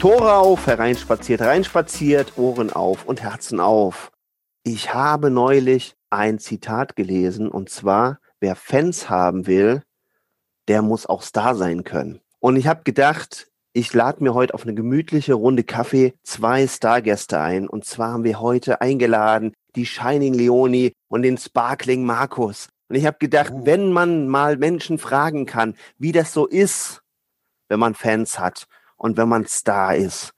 Tore auf, hereinspaziert, reinspaziert, Ohren auf und Herzen auf. Ich habe neulich ein Zitat gelesen und zwar, wer Fans haben will, der muss auch Star sein können. Und ich habe gedacht, ich lade mir heute auf eine gemütliche Runde Kaffee zwei Stargäste ein. Und zwar haben wir heute eingeladen die Shining Leonie und den Sparkling Markus. Und ich habe gedacht, oh. wenn man mal Menschen fragen kann, wie das so ist, wenn man Fans hat und wenn man Star ist,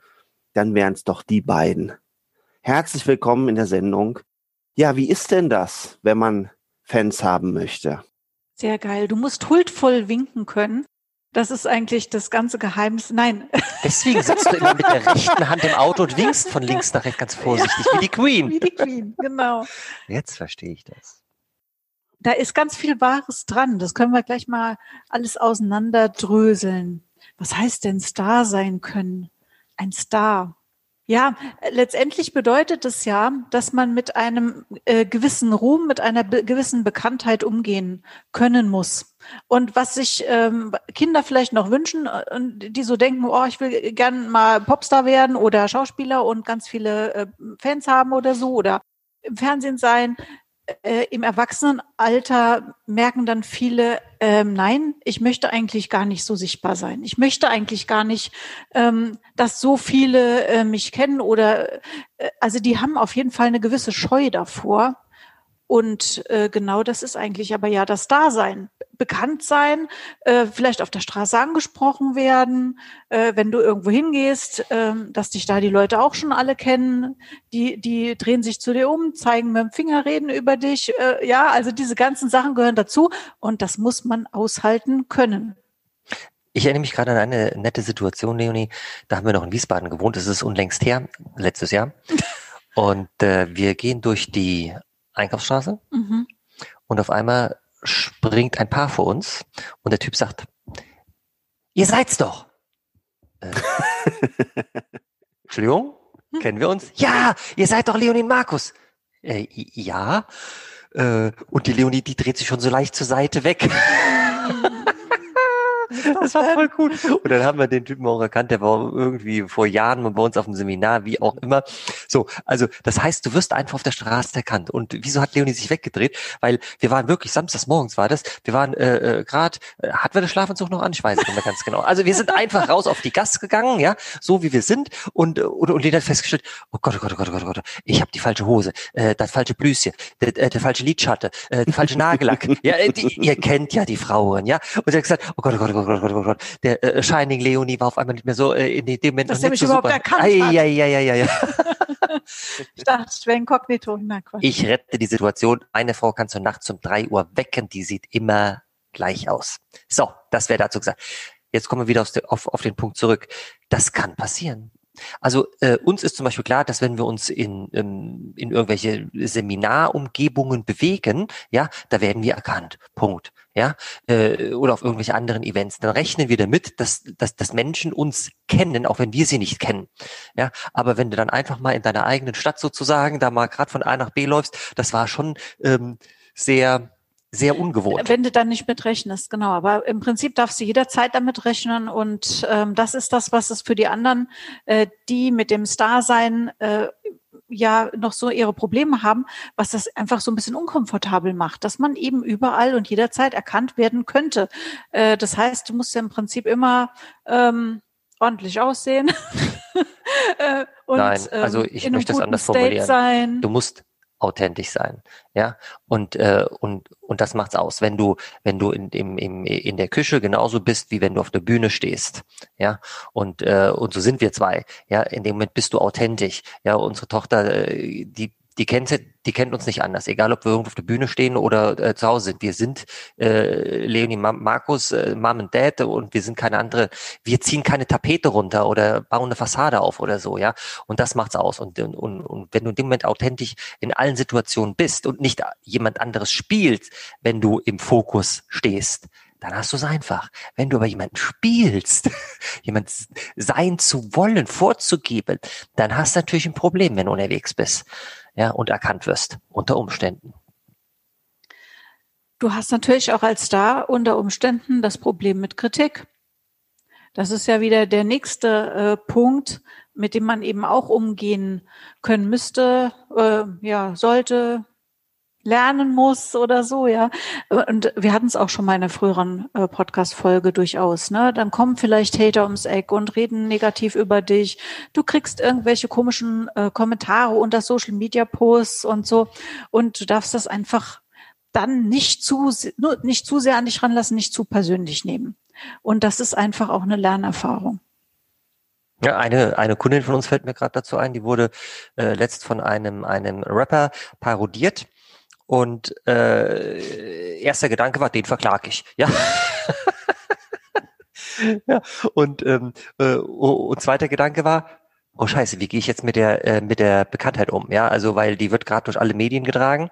dann wären es doch die beiden. Herzlich willkommen in der Sendung. Ja, wie ist denn das, wenn man Fans haben möchte? Sehr geil. Du musst huldvoll winken können. Das ist eigentlich das ganze Geheimnis. Nein. Deswegen sitzt du immer mit der rechten Hand im Auto und winkst von links nach rechts ganz vorsichtig, ja, wie die Queen. Wie die Queen, genau. Jetzt verstehe ich das. Da ist ganz viel Wahres dran. Das können wir gleich mal alles auseinanderdröseln. Was heißt denn Star sein können? Ein Star. Ja, letztendlich bedeutet es ja, dass man mit einem äh, gewissen Ruhm, mit einer be gewissen Bekanntheit umgehen können muss. Und was sich ähm, Kinder vielleicht noch wünschen, äh, die so denken, oh, ich will gern mal Popstar werden oder Schauspieler und ganz viele äh, Fans haben oder so oder im Fernsehen sein, äh, im Erwachsenenalter merken dann viele, ähm, nein, ich möchte eigentlich gar nicht so sichtbar sein. Ich möchte eigentlich gar nicht, ähm, dass so viele äh, mich kennen oder äh, also die haben auf jeden Fall eine gewisse Scheu davor. Und äh, genau das ist eigentlich aber ja das Dasein. Bekannt sein, äh, vielleicht auf der Straße angesprochen werden, äh, wenn du irgendwo hingehst, äh, dass dich da die Leute auch schon alle kennen, die, die drehen sich zu dir um, zeigen mit dem Finger, reden über dich. Äh, ja, also diese ganzen Sachen gehören dazu und das muss man aushalten können. Ich erinnere mich gerade an eine nette Situation, Leonie. Da haben wir noch in Wiesbaden gewohnt. Das ist unlängst her, letztes Jahr. Und äh, wir gehen durch die Einkaufsstraße mhm. und auf einmal springt ein Paar vor uns und der Typ sagt, ihr seid's doch. Äh, Entschuldigung, kennen wir uns? Ja, ihr seid doch Leonie Markus. Äh, ja. Äh, und die Leonie, die dreht sich schon so leicht zur Seite weg. Das war voll cool. Und dann haben wir den Typen auch erkannt, der war irgendwie vor Jahren bei uns auf dem Seminar, wie auch immer. So, also das heißt, du wirst einfach auf der Straße erkannt. Und wieso hat Leonie sich weggedreht? Weil wir waren wirklich, samstags morgens war das, wir waren äh, äh, gerade, äh, hatten wir den Schlafanzug noch an? Ich weiß nicht mehr ganz genau. Also wir sind einfach raus auf die Gas gegangen, ja, so wie wir sind. Und, und, und jeder hat festgestellt, oh Gott, oh Gott, oh Gott, oh Gott, oh Gott, ich habe die falsche Hose, äh, das falsche Blüschen, der, äh, der falsche Lidschatte, äh, der falsche Nagellack. ja, die, ihr kennt ja die Frauen, ja. Und er hat gesagt, oh Gott, oh Gott, oh Gott, Gott, Gott, der äh, Shining Leonie war auf einmal nicht mehr so äh, in dem Moment Dass noch nicht so überhaupt super. erkannt hat. Ja, ja, ja, ja, ja. ich dachte, ich wäre inkognito. Na, Quatsch. Ich rette die Situation. Eine Frau kannst du nachts um drei Uhr wecken, die sieht immer gleich aus. So, das wäre dazu gesagt. Jetzt kommen wir wieder auf, auf, auf den Punkt zurück. Das kann passieren. Also äh, uns ist zum Beispiel klar, dass wenn wir uns in, in, in irgendwelche Seminarumgebungen bewegen, ja, da werden wir erkannt. Punkt. Ja, äh, oder auf irgendwelche anderen Events. Dann rechnen wir damit, dass, dass, dass Menschen uns kennen, auch wenn wir sie nicht kennen. Ja, aber wenn du dann einfach mal in deiner eigenen Stadt sozusagen da mal gerade von A nach B läufst, das war schon ähm, sehr sehr ungewohnt. Wenn du dann nicht mitrechnest, genau. Aber im Prinzip darfst du jederzeit damit rechnen und ähm, das ist das, was es für die anderen, äh, die mit dem Star-Sein äh, ja noch so ihre Probleme haben, was das einfach so ein bisschen unkomfortabel macht, dass man eben überall und jederzeit erkannt werden könnte. Äh, das heißt, du musst ja im Prinzip immer ähm, ordentlich aussehen. äh, und, Nein, also ich möchte das anders formulieren. Sein. Du musst authentisch sein, ja? Und äh, und und das macht's aus, wenn du wenn du in im, im in der Küche genauso bist wie wenn du auf der Bühne stehst, ja? Und äh, und so sind wir zwei, ja? In dem Moment bist du authentisch, ja? Unsere Tochter äh, die die kennt, die kennt uns nicht anders, egal ob wir irgendwo auf der Bühne stehen oder äh, zu Hause sind. Wir sind äh, Leonie, Markus, äh, Mom und Dad und wir sind keine andere. Wir ziehen keine Tapete runter oder bauen eine Fassade auf oder so, ja. Und das macht's aus. Und, und, und wenn du in dem Moment authentisch in allen Situationen bist und nicht jemand anderes spielst, wenn du im Fokus stehst, dann hast du es einfach. Wenn du aber jemanden spielst, jemand sein zu wollen, vorzugeben, dann hast du natürlich ein Problem, wenn du unterwegs bist ja, und erkannt wirst unter Umständen. Du hast natürlich auch als Star unter Umständen das Problem mit Kritik. Das ist ja wieder der nächste äh, Punkt, mit dem man eben auch umgehen können müsste, äh, ja, sollte, lernen muss oder so, ja. Und wir hatten es auch schon mal in einer früheren äh, Podcast-Folge durchaus, ne? Dann kommen vielleicht Hater ums Eck und reden negativ über dich. Du kriegst irgendwelche komischen äh, Kommentare unter Social Media Posts und so. Und du darfst das einfach dann nicht zu, nur nicht zu sehr an dich ranlassen, nicht zu persönlich nehmen. Und das ist einfach auch eine Lernerfahrung. Ja, eine, eine Kundin von uns fällt mir gerade dazu ein, die wurde äh, letzt von einem, einem Rapper parodiert und äh, erster Gedanke war, den verklage ich. Ja. ja. Und, ähm, äh, und zweiter Gedanke war, oh scheiße, wie gehe ich jetzt mit der äh, mit der Bekanntheit um? Ja, also weil die wird gerade durch alle Medien getragen,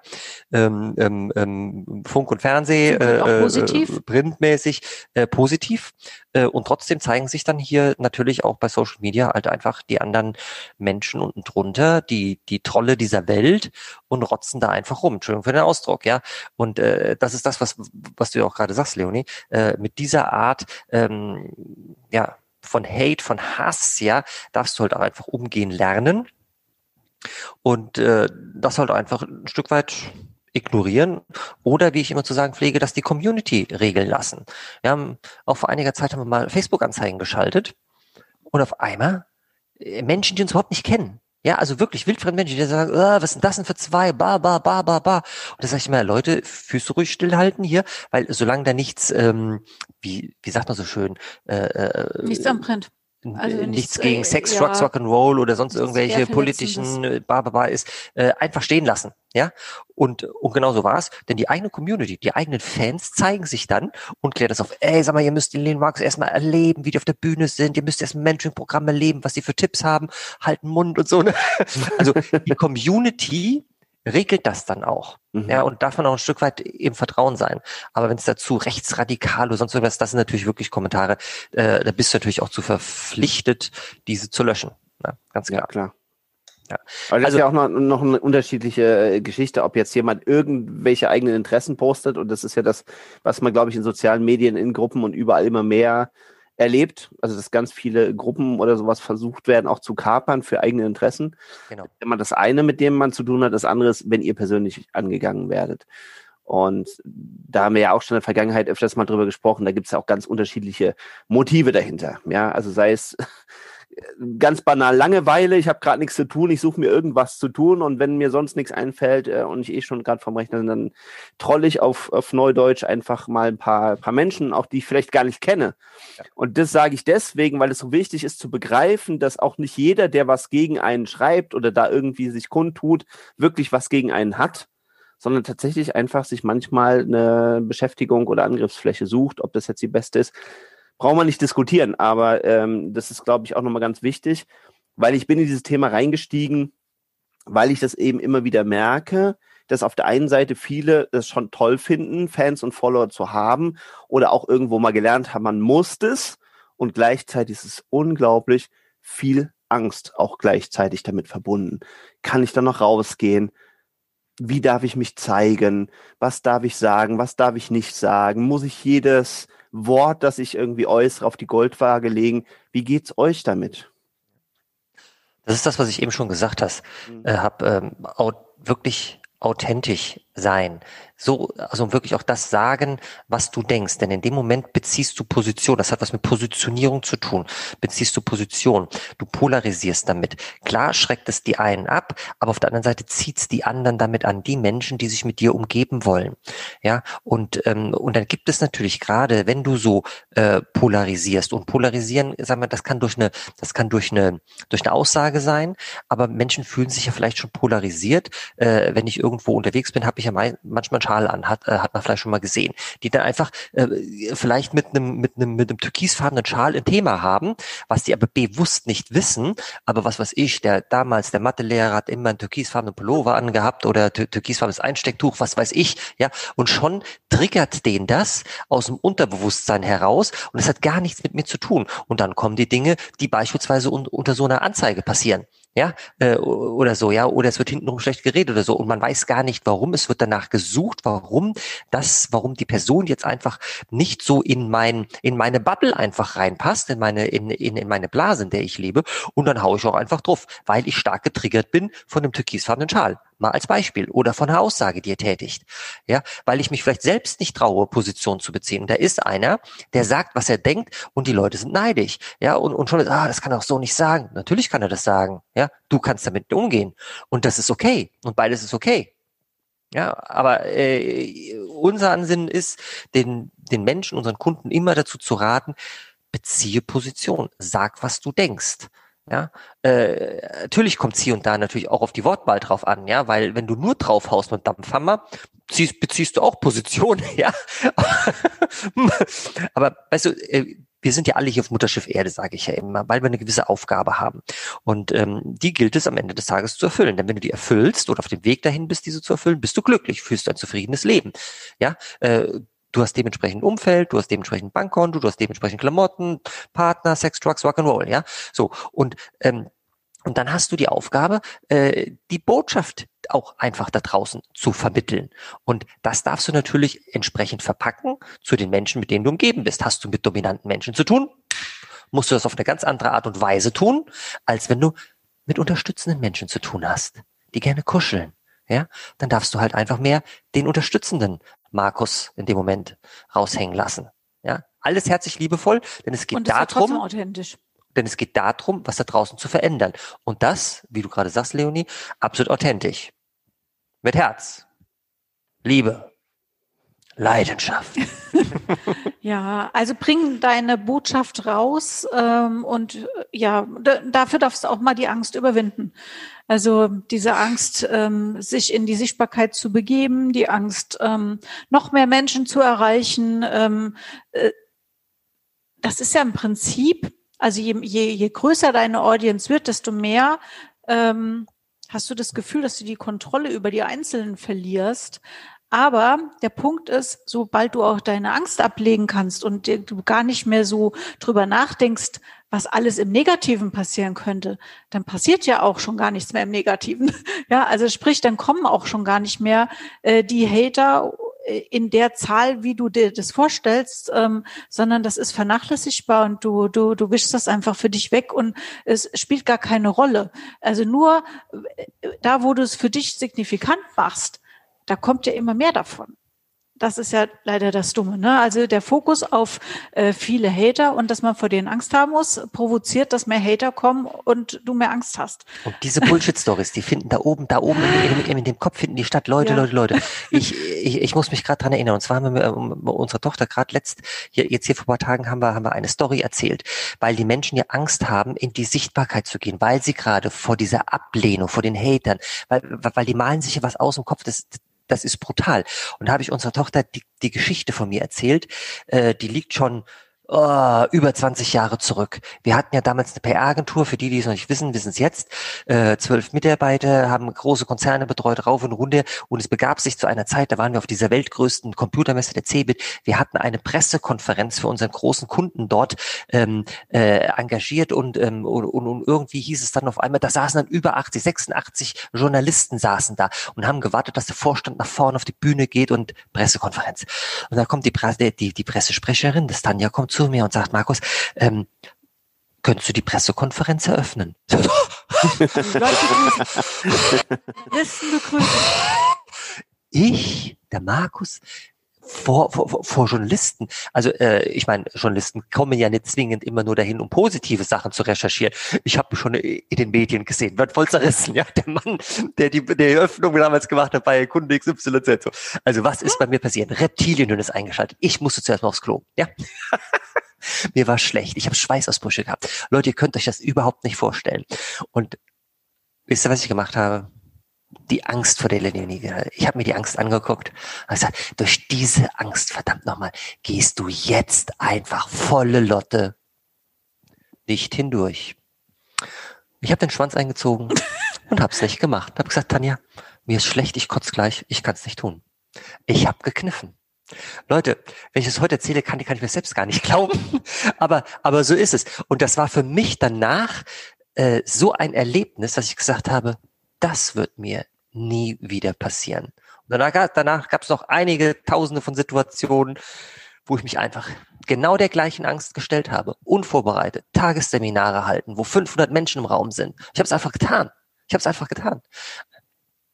ähm, ähm, ähm Funk und Fernseh, äh, positiv. Äh, printmäßig äh, positiv äh, und trotzdem zeigen sich dann hier natürlich auch bei Social Media halt einfach die anderen Menschen unten drunter, die die Trolle dieser Welt und rotzen da einfach rum. Entschuldigung für den Ausdruck, ja. Und äh, das ist das, was was du ja auch gerade sagst, Leonie. Äh, mit dieser Art ähm, ja von Hate, von Hass, ja, darfst du halt auch einfach umgehen lernen. Und äh, das halt einfach ein Stück weit ignorieren oder wie ich immer zu sagen pflege, dass die Community regeln lassen. Wir haben auch vor einiger Zeit haben wir mal Facebook-Anzeigen geschaltet und auf einmal äh, Menschen, die uns überhaupt nicht kennen, ja, also wirklich wildfremde Menschen, die sagen, oh, was sind das denn für zwei, ba, ba, ba, ba, ba. Und da sage ich immer, Leute, Füße ruhig stillhalten hier, weil solange da nichts, ähm, wie, wie sagt man so schön, äh, äh nichts am Print. Also nichts, nichts gegen äh, Sex, ja, Drugs, Rock'n'Roll oder sonst irgendwelche politischen äh, Bababa ist, äh, einfach stehen lassen. Ja, und, und genau so war es, denn die eigene Community, die eigenen Fans zeigen sich dann und klären das auf, ey, sag mal, ihr müsst den Lean Marcus erstmal erleben, wie die auf der Bühne sind, ihr müsst erst ein Mentoring-Programm erleben, was die für Tipps haben, halten Mund und so. Ne? Also die Community regelt das dann auch. Mhm. Ja, und darf man auch ein Stück weit im Vertrauen sein. Aber wenn es dazu rechtsradikal oder sonst irgendwas, das sind natürlich wirklich Kommentare, äh, da bist du natürlich auch zu verpflichtet, diese zu löschen. Ja, ganz klar. Ja, klar. Ja. Aber das also, ist ja auch noch, noch eine unterschiedliche äh, Geschichte, ob jetzt jemand irgendwelche eigenen Interessen postet. Und das ist ja das, was man, glaube ich, in sozialen Medien, in Gruppen und überall immer mehr erlebt, also dass ganz viele Gruppen oder sowas versucht werden, auch zu kapern für eigene Interessen. Genau. Wenn man das eine, mit dem man zu tun hat, das andere ist, wenn ihr persönlich angegangen werdet. Und da haben wir ja auch schon in der Vergangenheit öfters mal drüber gesprochen, da gibt es ja auch ganz unterschiedliche Motive dahinter. Ja, also sei es ganz banal Langeweile, ich habe gerade nichts zu tun, ich suche mir irgendwas zu tun und wenn mir sonst nichts einfällt äh, und ich eh schon gerade vom Rechner bin, dann troll ich auf, auf Neudeutsch einfach mal ein paar, paar Menschen, auch die ich vielleicht gar nicht kenne. Ja. Und das sage ich deswegen, weil es so wichtig ist zu begreifen, dass auch nicht jeder, der was gegen einen schreibt oder da irgendwie sich kundtut, wirklich was gegen einen hat sondern tatsächlich einfach sich manchmal eine Beschäftigung oder Angriffsfläche sucht, ob das jetzt die beste ist brauchen wir nicht diskutieren, aber ähm, das ist, glaube ich, auch nochmal ganz wichtig, weil ich bin in dieses Thema reingestiegen, weil ich das eben immer wieder merke, dass auf der einen Seite viele das schon toll finden, Fans und Follower zu haben oder auch irgendwo mal gelernt haben, man muss das und gleichzeitig ist es unglaublich viel Angst auch gleichzeitig damit verbunden. Kann ich da noch rausgehen? Wie darf ich mich zeigen? Was darf ich sagen? Was darf ich nicht sagen? Muss ich jedes Wort, das ich irgendwie äußere, auf die Goldwaage legen. Wie geht's euch damit? Das ist das, was ich eben schon gesagt hast, mhm. äh, habe. Ähm, wirklich authentisch sein. So, also wirklich auch das sagen, was du denkst. Denn in dem Moment beziehst du Position. Das hat was mit Positionierung zu tun. Beziehst du Position. Du polarisierst damit. Klar schreckt es die einen ab, aber auf der anderen Seite zieht es die anderen damit an, die Menschen, die sich mit dir umgeben wollen. Ja, und, ähm, und dann gibt es natürlich gerade, wenn du so äh, polarisierst und polarisieren, sagen wir, das kann durch eine, das kann durch eine, durch eine Aussage sein, aber Menschen fühlen sich ja vielleicht schon polarisiert. Äh, wenn ich irgendwo unterwegs bin, habe ich ja manchmal einen Schal an, hat, äh, hat man vielleicht schon mal gesehen, die dann einfach äh, vielleicht mit einem mit einem mit einem türkisfarbenen Schal ein Thema haben, was die aber bewusst nicht wissen, aber was weiß ich, der damals der Mathelehrer hat immer einen türkisfarbenen Pullover angehabt oder türkisfarbenes Einstecktuch, was weiß ich, ja, und schon triggert den das aus dem Unterbewusstsein heraus und es hat gar nichts mit mir zu tun. Und dann kommen die Dinge, die beispielsweise un unter so einer Anzeige passieren ja, äh, oder so, ja, oder es wird hintenrum schlecht geredet oder so und man weiß gar nicht warum, es wird danach gesucht, warum das, warum die Person jetzt einfach nicht so in mein, in meine Bubble einfach reinpasst, in meine, in, in, in meine Blase, in der ich lebe und dann haue ich auch einfach drauf, weil ich stark getriggert bin von dem türkisfarbenen Schal. Mal als Beispiel. Oder von einer Aussage, die er tätigt. Ja, weil ich mich vielleicht selbst nicht traue, Position zu beziehen. da ist einer, der sagt, was er denkt und die Leute sind neidisch. Ja, und, und schon, ah, das kann er auch so nicht sagen. Natürlich kann er das sagen. Ja, du kannst damit umgehen. Und das ist okay. Und beides ist okay. Ja, aber äh, unser Ansinnen ist, den, den Menschen, unseren Kunden immer dazu zu raten, beziehe Position. Sag, was du denkst. Ja, äh, natürlich kommt hier und da natürlich auch auf die Wortwahl drauf an, ja, weil wenn du nur draufhaust mit Dampfhammer, ziehst, beziehst du auch Position, ja. Aber weißt du, äh, wir sind ja alle hier auf Mutterschiff Erde, sage ich ja immer, weil wir eine gewisse Aufgabe haben. Und ähm, die gilt es am Ende des Tages zu erfüllen. Denn wenn du die erfüllst oder auf dem Weg dahin bist, diese zu erfüllen, bist du glücklich, führst du ein zufriedenes Leben. Ja, äh, du hast dementsprechend Umfeld, du hast dementsprechend Bankkonto, du hast dementsprechend Klamotten, Partner, Sex, Drugs, Rock'n'Roll, ja. So und ähm, und dann hast du die Aufgabe, äh, die Botschaft auch einfach da draußen zu vermitteln. Und das darfst du natürlich entsprechend verpacken zu den Menschen, mit denen du umgeben bist. Hast du mit dominanten Menschen zu tun? Musst du das auf eine ganz andere Art und Weise tun, als wenn du mit unterstützenden Menschen zu tun hast, die gerne kuscheln. Ja, dann darfst du halt einfach mehr den unterstützenden Markus in dem Moment raushängen lassen. Ja, alles herzlich liebevoll, denn es geht Und darum, authentisch. denn es geht darum, was da draußen zu verändern. Und das, wie du gerade sagst, Leonie, absolut authentisch. Mit Herz, Liebe, Leidenschaft. ja, also bring deine Botschaft raus ähm, und ja, dafür darfst du auch mal die Angst überwinden. Also diese Angst, ähm, sich in die Sichtbarkeit zu begeben, die Angst, ähm, noch mehr Menschen zu erreichen. Ähm, äh, das ist ja im Prinzip, also je, je, je größer deine Audience wird, desto mehr ähm, hast du das Gefühl, dass du die Kontrolle über die Einzelnen verlierst. Aber der Punkt ist, sobald du auch deine Angst ablegen kannst und du gar nicht mehr so drüber nachdenkst, was alles im Negativen passieren könnte, dann passiert ja auch schon gar nichts mehr im Negativen. Ja, also sprich, dann kommen auch schon gar nicht mehr äh, die Hater äh, in der Zahl, wie du dir das vorstellst, ähm, sondern das ist vernachlässigbar und du, du, du wischst das einfach für dich weg und es spielt gar keine Rolle. Also nur äh, da, wo du es für dich signifikant machst, da kommt ja immer mehr davon. Das ist ja leider das Dumme. Ne? Also der Fokus auf äh, viele Hater und dass man vor denen Angst haben muss, provoziert, dass mehr Hater kommen und du mehr Angst hast. Und diese Bullshit-Stories, die finden da oben, da oben in, in, in, dem Kopf finden die statt. Leute, ja. Leute, Leute. Ich, ich, ich muss mich gerade dran erinnern. Und zwar haben wir um, unserer Tochter gerade letzt, hier, jetzt hier vor ein paar Tagen haben wir, haben wir eine Story erzählt, weil die Menschen ja Angst haben, in die Sichtbarkeit zu gehen, weil sie gerade vor dieser Ablehnung, vor den Hatern, weil, weil die malen sich ja was aus dem Kopf. Das, das ist brutal. Und da habe ich unserer Tochter die, die Geschichte von mir erzählt. Äh, die liegt schon oh, über 20 Jahre zurück. Wir hatten ja damals eine PR-Agentur, für die, die es noch nicht wissen, wissen es jetzt. Äh, zwölf Mitarbeiter haben große Konzerne betreut, rauf und runter. Und es begab sich zu einer Zeit, da waren wir auf dieser weltgrößten Computermesse der CeBIT. Wir hatten eine Pressekonferenz für unseren großen Kunden dort ähm, äh, engagiert und, ähm, und, und irgendwie hieß es dann auf einmal, da saßen dann über 80, 86 Journalisten saßen da und haben gewartet, dass der Vorstand nach vorne auf die Bühne geht und Pressekonferenz. Und da kommt die, Presse, die, die Pressesprecherin, das Tanja kommt zu zu mir und sagt, Markus, ähm, könntest du die Pressekonferenz eröffnen? Ich, der Markus, vor, vor, vor Journalisten. Also äh, ich meine, Journalisten kommen ja nicht zwingend immer nur dahin, um positive Sachen zu recherchieren. Ich habe schon in den Medien gesehen, wird voll zerrissen, ja. Der Mann, der die, der Eröffnung damals gemacht hat bei Kunde XYZ. Also was ist bei mir passiert? Reptilienhirn ist eingeschaltet. Ich musste zuerst mal aufs Klo, ja. mir war schlecht. Ich habe Schweißausbrüche gehabt. Leute, ihr könnt euch das überhaupt nicht vorstellen. Und wisst ihr, was ich gemacht habe? Die Angst vor der Leonie. Ich habe mir die Angst angeguckt und gesagt, durch diese Angst, verdammt nochmal, gehst du jetzt einfach volle Lotte nicht hindurch. Ich habe den Schwanz eingezogen und habe es nicht gemacht. Habe gesagt, Tanja, mir ist schlecht, ich kotze gleich, ich kann es nicht tun. Ich habe gekniffen. Leute, wenn ich es heute erzähle, kann, kann ich mir selbst gar nicht glauben. aber, aber so ist es. Und das war für mich danach äh, so ein Erlebnis, dass ich gesagt habe, das wird mir nie wieder passieren. Und danach, danach gab es noch einige Tausende von Situationen, wo ich mich einfach genau der gleichen Angst gestellt habe, unvorbereitet, Tagesseminare halten, wo 500 Menschen im Raum sind. Ich habe es einfach getan. Ich habe es einfach getan.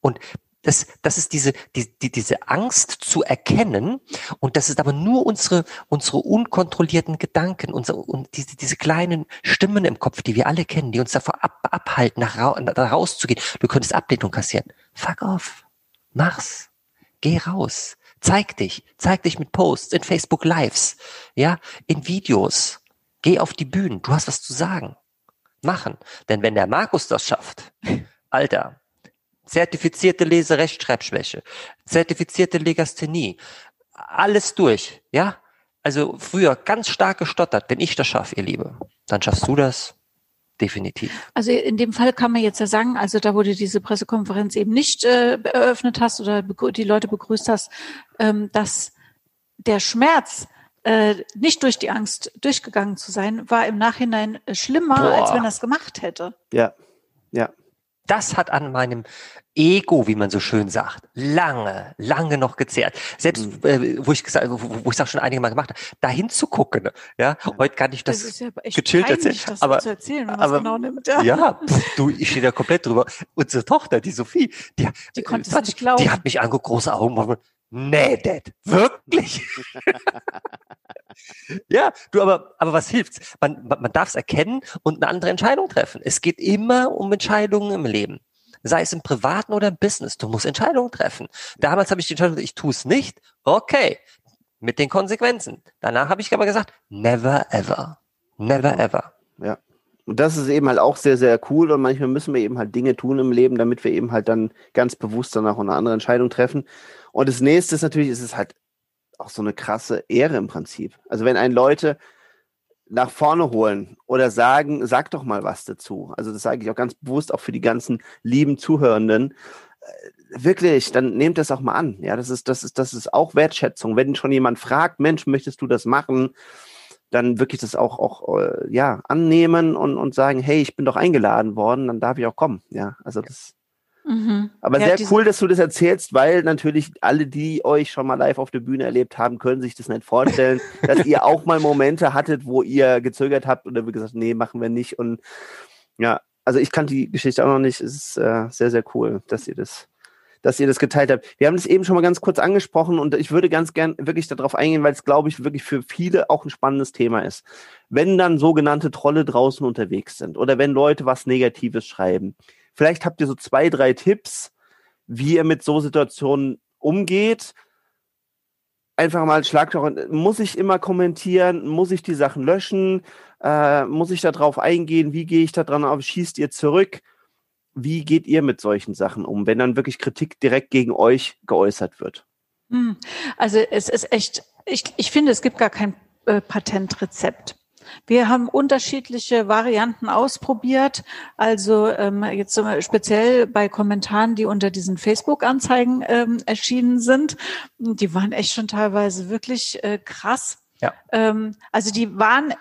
Und das, das ist diese, die, die, diese Angst zu erkennen und das ist aber nur unsere, unsere unkontrollierten Gedanken, unsere, und diese, diese kleinen Stimmen im Kopf, die wir alle kennen, die uns davor ab, abhalten, nach, da rauszugehen. Du könntest Ablehnung kassieren. Fuck off. Mach's. Geh raus. Zeig dich. Zeig dich mit Posts, in Facebook Lives, ja, in Videos. Geh auf die Bühnen. Du hast was zu sagen. Machen. Denn wenn der Markus das schafft, Alter, zertifizierte Leserechtschreibschwäche, zertifizierte Legasthenie, alles durch, ja? Also früher ganz stark gestottert. Wenn ich das schaffe, ihr Liebe, dann schaffst du das definitiv. Also in dem Fall kann man jetzt ja sagen, also da wo du diese Pressekonferenz eben nicht äh, eröffnet hast oder die Leute begrüßt hast, ähm, dass der Schmerz äh, nicht durch die Angst durchgegangen zu sein, war im Nachhinein schlimmer, Boah. als wenn er es gemacht hätte. Ja, ja das hat an meinem Ego, wie man so schön sagt, lange, lange noch gezehrt. Selbst mhm. äh, wo ich gesagt, wo, wo ich auch schon einige Mal gemacht habe, dahin zu gucken. Ja, heute kann ich das, das ja gechillt erzählen. Das aber, zu erzählen, aber genau nimmt, ja. ja pff, du, ich stehe da komplett drüber. Unsere Tochter, die Sophie, die, die konnte es nicht glauben. Die hat mich angeguckt, große Augen. Nee, Dad, wirklich? ja, du, aber, aber was hilft's? Man, man, man darf es erkennen und eine andere Entscheidung treffen. Es geht immer um Entscheidungen im Leben. Sei es im Privaten oder im Business. Du musst Entscheidungen treffen. Damals habe ich die Entscheidung, ich tue es nicht. Okay. Mit den Konsequenzen. Danach habe ich aber gesagt, never ever. Never ever. Ja. Und das ist eben halt auch sehr, sehr cool. Und manchmal müssen wir eben halt Dinge tun im Leben, damit wir eben halt dann ganz bewusst danach eine andere Entscheidung treffen. Und das nächste ist natürlich, ist es halt auch so eine krasse Ehre im Prinzip. Also wenn ein Leute nach vorne holen oder sagen, sag doch mal was dazu. Also das sage ich auch ganz bewusst auch für die ganzen lieben Zuhörenden. Äh, wirklich, dann nehmt das auch mal an. Ja, das ist, das ist, das ist auch Wertschätzung. Wenn schon jemand fragt, Mensch, möchtest du das machen? dann wirklich das auch, auch äh, ja, annehmen und, und sagen, hey, ich bin doch eingeladen worden, dann darf ich auch kommen. Ja, also das. Mhm. Aber ja, sehr cool, dass du das erzählst, weil natürlich alle, die euch schon mal live auf der Bühne erlebt haben, können sich das nicht vorstellen, dass ihr auch mal Momente hattet, wo ihr gezögert habt oder wie gesagt, nee, machen wir nicht. Und ja, also ich kann die Geschichte auch noch nicht. Es ist äh, sehr, sehr cool, dass ihr das dass ihr das geteilt habt. Wir haben das eben schon mal ganz kurz angesprochen und ich würde ganz gern wirklich darauf eingehen, weil es, glaube ich, wirklich für viele auch ein spannendes Thema ist. Wenn dann sogenannte Trolle draußen unterwegs sind oder wenn Leute was Negatives schreiben, vielleicht habt ihr so zwei, drei Tipps, wie ihr mit so Situationen umgeht. Einfach mal Schlagstock. Muss ich immer kommentieren? Muss ich die Sachen löschen? Äh, muss ich da drauf eingehen? Wie gehe ich da dran auf? Schießt ihr zurück? Wie geht ihr mit solchen Sachen um, wenn dann wirklich Kritik direkt gegen euch geäußert wird? Hm. Also es ist echt, ich, ich finde, es gibt gar kein äh, Patentrezept. Wir haben unterschiedliche Varianten ausprobiert. Also ähm, jetzt speziell bei Kommentaren, die unter diesen Facebook-Anzeigen ähm, erschienen sind. Die waren echt schon teilweise wirklich äh, krass. Ja. Ähm, also die waren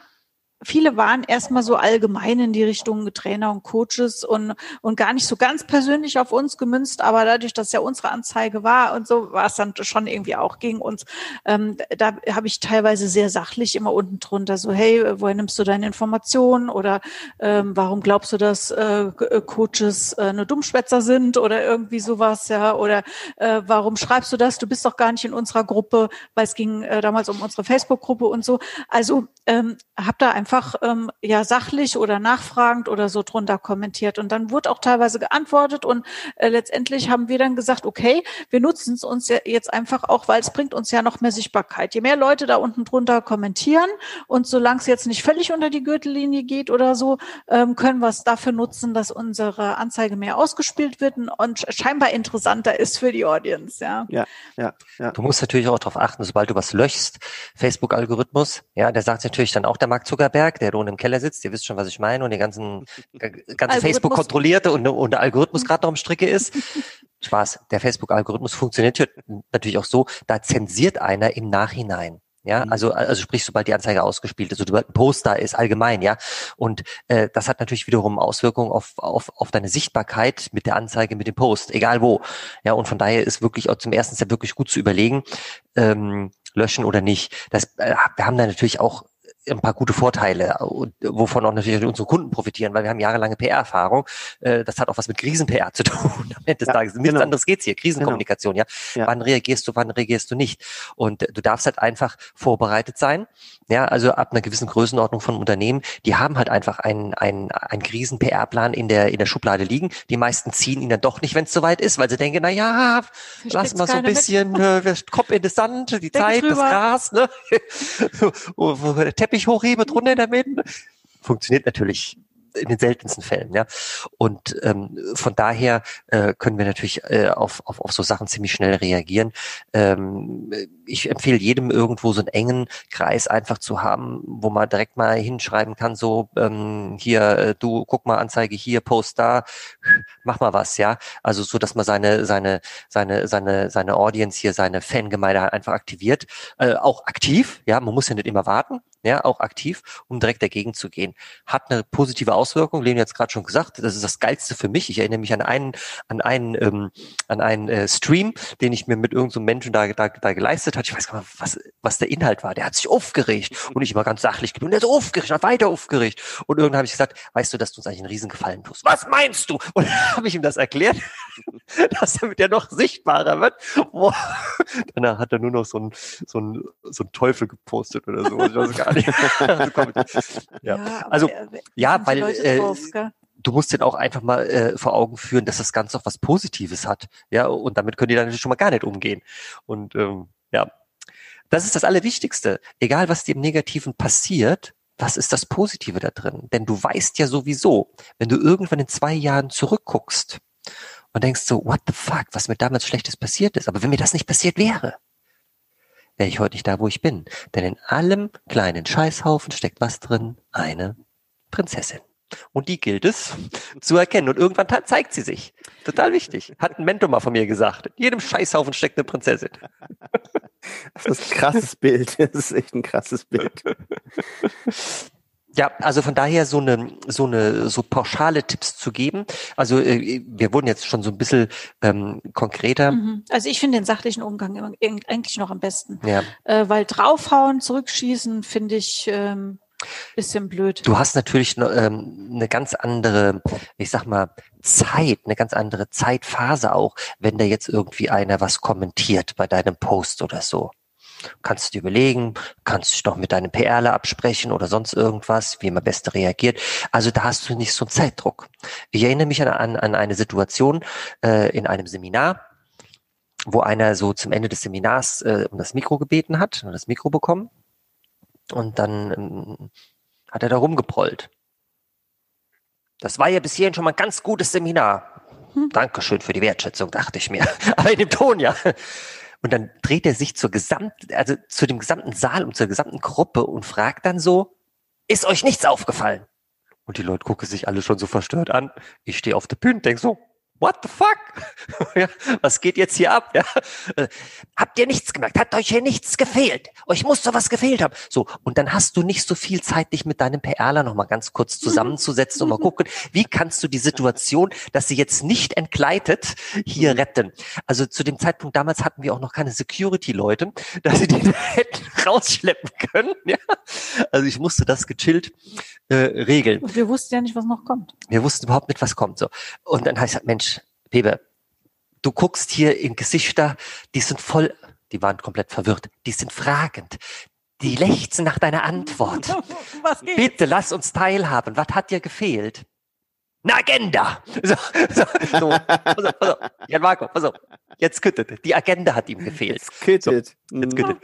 viele waren erstmal so allgemein in die Richtung Trainer und Coaches und, und gar nicht so ganz persönlich auf uns gemünzt, aber dadurch, dass ja unsere Anzeige war und so, war es dann schon irgendwie auch gegen uns. Ähm, da habe ich teilweise sehr sachlich immer unten drunter so, hey, woher nimmst du deine Informationen oder ähm, warum glaubst du, dass äh, äh Coaches äh, nur Dummschwätzer sind oder irgendwie sowas, ja, oder äh, warum schreibst du das? Du bist doch gar nicht in unserer Gruppe, weil es ging äh, damals um unsere Facebook-Gruppe und so. Also ähm, hab da einfach ähm, ja sachlich oder nachfragend oder so drunter kommentiert. Und dann wurde auch teilweise geantwortet und äh, letztendlich haben wir dann gesagt, okay, wir nutzen es uns ja jetzt einfach auch, weil es bringt uns ja noch mehr Sichtbarkeit. Je mehr Leute da unten drunter kommentieren und solange es jetzt nicht völlig unter die Gürtellinie geht oder so, ähm, können wir es dafür nutzen, dass unsere Anzeige mehr ausgespielt wird und scheinbar interessanter ist für die Audience. Ja, ja, ja. ja. Du musst natürlich auch darauf achten, sobald du was löschst, Facebook-Algorithmus, ja, der sagt natürlich dann auch der Mark Zuckerberg, der unten im Keller sitzt, ihr wisst schon, was ich meine, und den ganzen, ganze Facebook kontrollierte und, und der Algorithmus gerade noch im Stricke ist. Spaß. Der Facebook-Algorithmus funktioniert natürlich auch so, da zensiert einer im Nachhinein. Ja, mhm. also, also sprich, sobald die Anzeige ausgespielt ist, sobald ein Post da ist, allgemein, ja. Und äh, das hat natürlich wiederum Auswirkungen auf, auf, auf deine Sichtbarkeit mit der Anzeige, mit dem Post, egal wo. Ja, und von daher ist wirklich auch zum ersten Step wirklich gut zu überlegen, ähm, löschen oder nicht. Das, äh, wir haben da natürlich auch ein paar gute Vorteile, wovon auch natürlich unsere Kunden profitieren, weil wir haben jahrelange PR-Erfahrung. Äh, das hat auch was mit Krisen-PR zu tun. Am Ende des ja, Tages. Nichts genau. anderes geht's hier. Krisenkommunikation, genau. ja? ja. Wann reagierst du, wann reagierst du nicht? Und du darfst halt einfach vorbereitet sein. Ja, also ab einer gewissen Größenordnung von Unternehmen, die haben halt einfach einen, einen, einen Krisen-PR-Plan in der, in der Schublade liegen. Die meisten ziehen ihn dann doch nicht, wenn es soweit ist, weil sie denken, na ja, lass mal so ein bisschen äh, Kopf in den Sand, die Denk Zeit, drüber. das Gras, ne? der Teppich Teppich hochhebe, drunter in der Mitte. Funktioniert natürlich in den seltensten Fällen, ja. Und ähm, von daher äh, können wir natürlich äh, auf, auf, auf so Sachen ziemlich schnell reagieren. Ähm, ich empfehle jedem irgendwo so einen engen Kreis einfach zu haben, wo man direkt mal hinschreiben kann, so ähm, hier, äh, du guck mal Anzeige hier, Post da, mach mal was, ja. Also so, dass man seine, seine, seine, seine, seine Audience hier, seine Fangemeinde einfach aktiviert. Äh, auch aktiv, ja, man muss ja nicht immer warten, ja, auch aktiv, um direkt dagegen zu gehen. Hat eine positive Auswirkung, Leon jetzt gerade schon gesagt, das ist das Geilste für mich. Ich erinnere mich an einen, an einen, ähm, an einen äh, Stream, den ich mir mit irgendeinem so Menschen da, da, da geleistet hat. Ich weiß gar nicht, was, was der Inhalt war. Der hat sich aufgeregt und ich immer ganz sachlich geblieben. Der hat aufgeregt, hat weiter aufgeregt. Und irgendwann habe ich gesagt, weißt du, dass du uns eigentlich einen Riesengefallen tust? Was meinst du? Und dann habe ich ihm das erklärt, dass damit der noch sichtbarer wird. Boah. Danach hat er nur noch so ein, so ein, so ein Teufel gepostet oder so. Ich weiß gar nicht. ja. ja also, ja, weil, äh, drauf, du musst den auch einfach mal äh, vor Augen führen, dass das Ganze auch was Positives hat. Ja, und damit können die dann natürlich schon mal gar nicht umgehen. Und ähm, ja, das ist das Allerwichtigste. Egal, was dir im Negativen passiert, was ist das Positive da drin? Denn du weißt ja sowieso, wenn du irgendwann in zwei Jahren zurückguckst und denkst so, what the fuck, was mir damals Schlechtes passiert ist. Aber wenn mir das nicht passiert wäre, wäre ich heute nicht da, wo ich bin. Denn in allem kleinen Scheißhaufen steckt was drin? Eine Prinzessin. Und die gilt es zu erkennen. Und irgendwann zeigt sie sich. Total wichtig. Hat ein Mentor mal von mir gesagt. In jedem Scheißhaufen steckt eine Prinzessin. Das ist ein krasses Bild. Das ist echt ein krasses Bild. Ja, also von daher so eine so eine so pauschale Tipps zu geben. Also äh, wir wurden jetzt schon so ein bisschen ähm, konkreter. Mhm. Also ich finde den sachlichen Umgang eigentlich noch am besten. Ja. Äh, weil draufhauen, zurückschießen finde ich ähm, bisschen blöd. Du hast natürlich ähm, eine ganz andere, ich sag mal, Zeit, eine ganz andere Zeitphase auch, wenn da jetzt irgendwie einer was kommentiert bei deinem Post oder so. Kannst du dir überlegen, kannst dich doch mit deinem PRler absprechen oder sonst irgendwas, wie man beste reagiert. Also da hast du nicht so einen Zeitdruck. Ich erinnere mich an, an, an eine Situation äh, in einem Seminar, wo einer so zum Ende des Seminars äh, um das Mikro gebeten hat und das Mikro bekommen. Und dann ähm, hat er da rumgeprollt. Das war ja bis hierhin schon mal ein ganz gutes Seminar. Hm. Dankeschön für die Wertschätzung, dachte ich mir. Aber in dem Ton, ja. Und dann dreht er sich zur gesamten, also zu dem gesamten Saal und zur gesamten Gruppe und fragt dann so, ist euch nichts aufgefallen? Und die Leute gucken sich alle schon so verstört an. Ich stehe auf der Bühne, denk so, what the fuck? ja, was geht jetzt hier ab? Ja? Äh, habt ihr nichts gemerkt? Hat euch hier nichts gefehlt? Euch muss doch was gefehlt haben. So, und dann hast du nicht so viel Zeit, dich mit deinem PRler noch mal ganz kurz zusammenzusetzen und mal gucken, wie kannst du die Situation, dass sie jetzt nicht entgleitet, hier mhm. retten. Also zu dem Zeitpunkt damals hatten wir auch noch keine Security-Leute, dass sie den hätten rausschleppen können. Ja? Also ich musste das gechillt äh, regeln. Und wir wussten ja nicht, was noch kommt. Wir wussten überhaupt nicht, was kommt. So. Und dann heißt es, Mensch, Weber, du guckst hier in Gesichter, die sind voll, die waren komplett verwirrt, die sind fragend. Die lechzen nach deiner Antwort. Bitte lass uns teilhaben. Was hat dir gefehlt? Eine Agenda. So, so, so. Pass auf, pass auf. Jan Marco, pass auf. Jetzt küttet. Die Agenda hat ihm gefehlt. Jetzt küttet. So, jetzt küttet.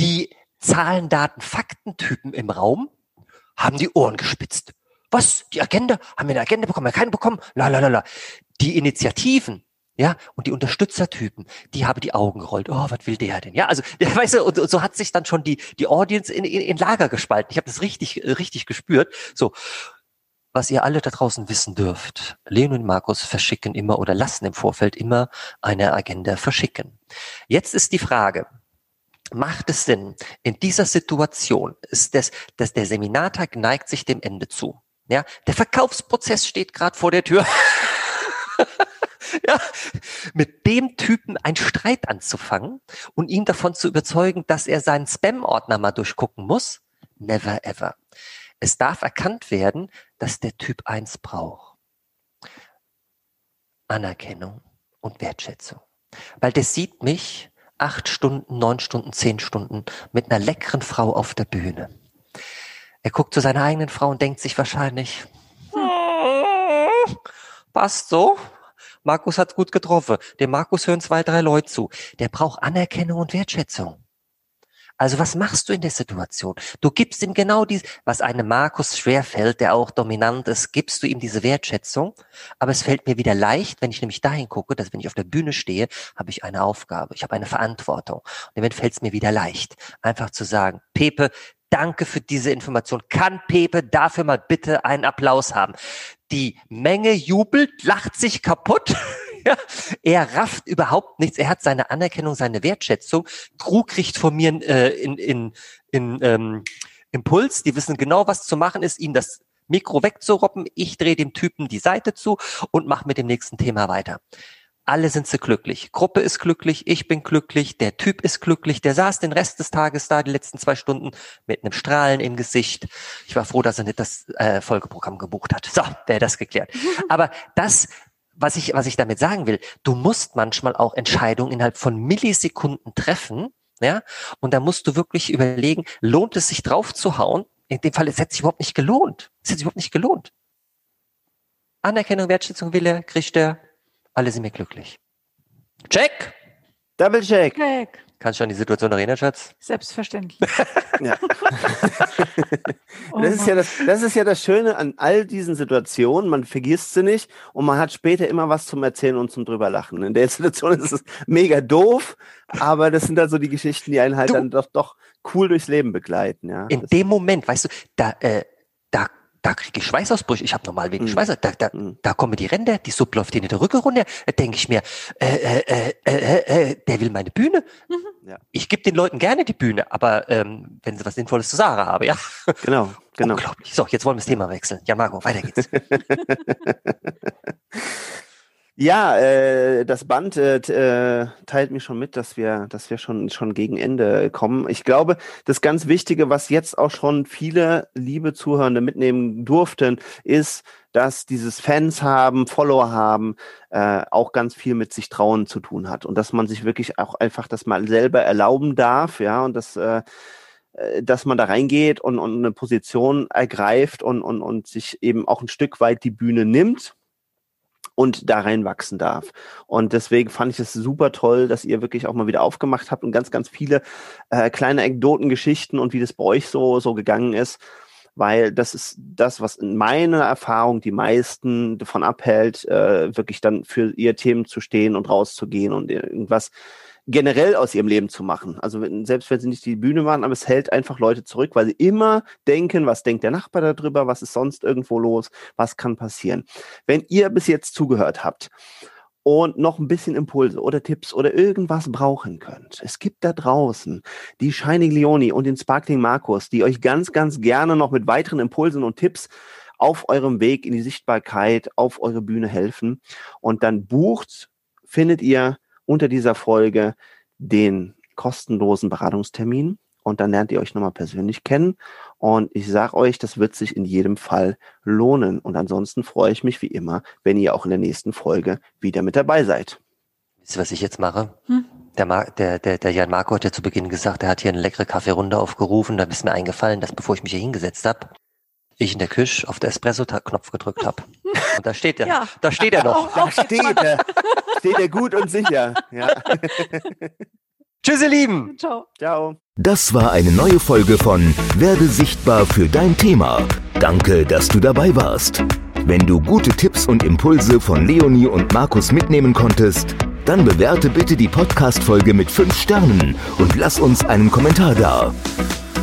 Die Zahlen, Daten, Faktentypen im Raum haben die Ohren gespitzt. Was? Die Agenda? Haben wir eine Agenda bekommen? Haben wir keine bekommen? La, la, la, la. Die Initiativen, ja, und die Unterstützertypen, die haben die Augen gerollt. Oh, was will der denn? Ja, also, weißt du, und, und so hat sich dann schon die, die Audience in, in, in Lager gespalten. Ich habe das richtig, richtig gespürt. So, was ihr alle da draußen wissen dürft, Leon und Markus verschicken immer oder lassen im Vorfeld immer eine Agenda verschicken. Jetzt ist die Frage, macht es Sinn, in dieser Situation ist das, dass der Seminartag neigt sich dem Ende zu. Ja, der Verkaufsprozess steht gerade vor der Tür. ja, mit dem Typen einen Streit anzufangen und ihn davon zu überzeugen, dass er seinen Spam-Ordner mal durchgucken muss. Never ever. Es darf erkannt werden, dass der Typ eins braucht. Anerkennung und Wertschätzung. Weil der sieht mich acht Stunden, neun Stunden, zehn Stunden mit einer leckeren Frau auf der Bühne. Er guckt zu seiner eigenen Frau und denkt sich wahrscheinlich, hm, passt so. Markus hat gut getroffen. Dem Markus hören zwei, drei Leute zu. Der braucht Anerkennung und Wertschätzung. Also was machst du in der Situation? Du gibst ihm genau dies, was einem Markus schwerfällt, der auch dominant ist, gibst du ihm diese Wertschätzung. Aber es fällt mir wieder leicht, wenn ich nämlich dahin gucke, dass wenn ich auf der Bühne stehe, habe ich eine Aufgabe, ich habe eine Verantwortung. Und damit fällt es mir wieder leicht, einfach zu sagen, Pepe, danke für diese Information. Kann Pepe dafür mal bitte einen Applaus haben? Die Menge jubelt, lacht sich kaputt. Ja, er rafft überhaupt nichts. Er hat seine Anerkennung, seine Wertschätzung. Crew kriegt von mir äh, in, in, in ähm, Impuls. Die wissen genau, was zu machen ist, ihm das Mikro wegzuroppen. Ich drehe dem Typen die Seite zu und mache mit dem nächsten Thema weiter. Alle sind sie glücklich. Gruppe ist glücklich, ich bin glücklich, der Typ ist glücklich, der saß den Rest des Tages da, die letzten zwei Stunden, mit einem Strahlen im Gesicht. Ich war froh, dass er nicht das äh, Folgeprogramm gebucht hat. So, wäre das geklärt. Aber das was ich, was ich damit sagen will, du musst manchmal auch Entscheidungen innerhalb von Millisekunden treffen, ja, und da musst du wirklich überlegen, lohnt es sich drauf zu hauen? In dem Fall, es hätte sich überhaupt nicht gelohnt. Es hätte sich überhaupt nicht gelohnt. Anerkennung, Wertschätzung, Wille, kriegt er, alle sind mir glücklich. Check! Double check. Check. Kannst du an die Situation erinnern, Schatz? Selbstverständlich. ja. oh das, ist ja das, das ist ja das Schöne an all diesen Situationen. Man vergisst sie nicht und man hat später immer was zum Erzählen und zum drüber lachen. In der Situation ist es mega doof, aber das sind halt so die Geschichten, die einen halt du, dann doch, doch cool durchs Leben begleiten. Ja. In das dem Moment, weißt du, da, äh, da da kriege ich Schweißausbrüche. Ich habe normal wenig mm. Schweiß. Da, da, mm. da kommen die Ränder, die Sub läuft in der Rücke runter. Da denke ich mir, äh, äh, äh, äh, der will meine Bühne. Mhm. Ja. Ich gebe den Leuten gerne die Bühne, aber ähm, wenn sie was Sinnvolles zu sagen haben, ja. Genau, genau. Unglaublich. So, jetzt wollen wir das Thema wechseln. Ja, Marco, weiter geht's. Ja, äh, das Band äh, äh, teilt mir schon mit, dass wir, dass wir schon schon gegen Ende kommen. Ich glaube, das ganz Wichtige, was jetzt auch schon viele liebe Zuhörende mitnehmen durften, ist, dass dieses Fans haben, Follower haben, äh, auch ganz viel mit sich trauen zu tun hat und dass man sich wirklich auch einfach das mal selber erlauben darf, ja, und das äh, äh dass man da reingeht und, und eine Position ergreift und, und, und sich eben auch ein Stück weit die Bühne nimmt und da reinwachsen darf. Und deswegen fand ich es super toll, dass ihr wirklich auch mal wieder aufgemacht habt und ganz, ganz viele äh, kleine Anekdoten, Geschichten und wie das bei euch so, so gegangen ist. Weil das ist das, was in meiner Erfahrung die meisten davon abhält, äh, wirklich dann für ihr Themen zu stehen und rauszugehen und irgendwas generell aus ihrem Leben zu machen. Also selbst wenn sie nicht die Bühne machen, aber es hält einfach Leute zurück, weil sie immer denken, was denkt der Nachbar darüber, was ist sonst irgendwo los, was kann passieren. Wenn ihr bis jetzt zugehört habt und noch ein bisschen Impulse oder Tipps oder irgendwas brauchen könnt. Es gibt da draußen die Shining Leoni und den Sparkling Markus, die euch ganz, ganz gerne noch mit weiteren Impulsen und Tipps auf eurem Weg in die Sichtbarkeit, auf eure Bühne helfen. Und dann bucht, findet ihr unter dieser Folge den kostenlosen Beratungstermin und dann lernt ihr euch nochmal persönlich kennen. Und ich sage euch, das wird sich in jedem Fall lohnen. Und ansonsten freue ich mich wie immer, wenn ihr auch in der nächsten Folge wieder mit dabei seid. Wisst ihr, was ich jetzt mache? Hm? Der, Mar der, der, der Jan Marco hat ja zu Beginn gesagt, er hat hier eine leckere Kaffeerunde aufgerufen. Da ist mir eingefallen, dass bevor ich mich hier hingesetzt habe, ich in der Küche auf der Espresso-Knopf gedrückt habe. Und da steht er. Ja. Da steht er noch. Da steht er. Steht er gut und sicher. Ja. Tschüss, ihr Lieben. Ciao. Ciao. Das war eine neue Folge von Werde sichtbar für dein Thema. Danke, dass du dabei warst. Wenn du gute Tipps und Impulse von Leonie und Markus mitnehmen konntest, dann bewerte bitte die Podcast-Folge mit 5 Sternen und lass uns einen Kommentar da.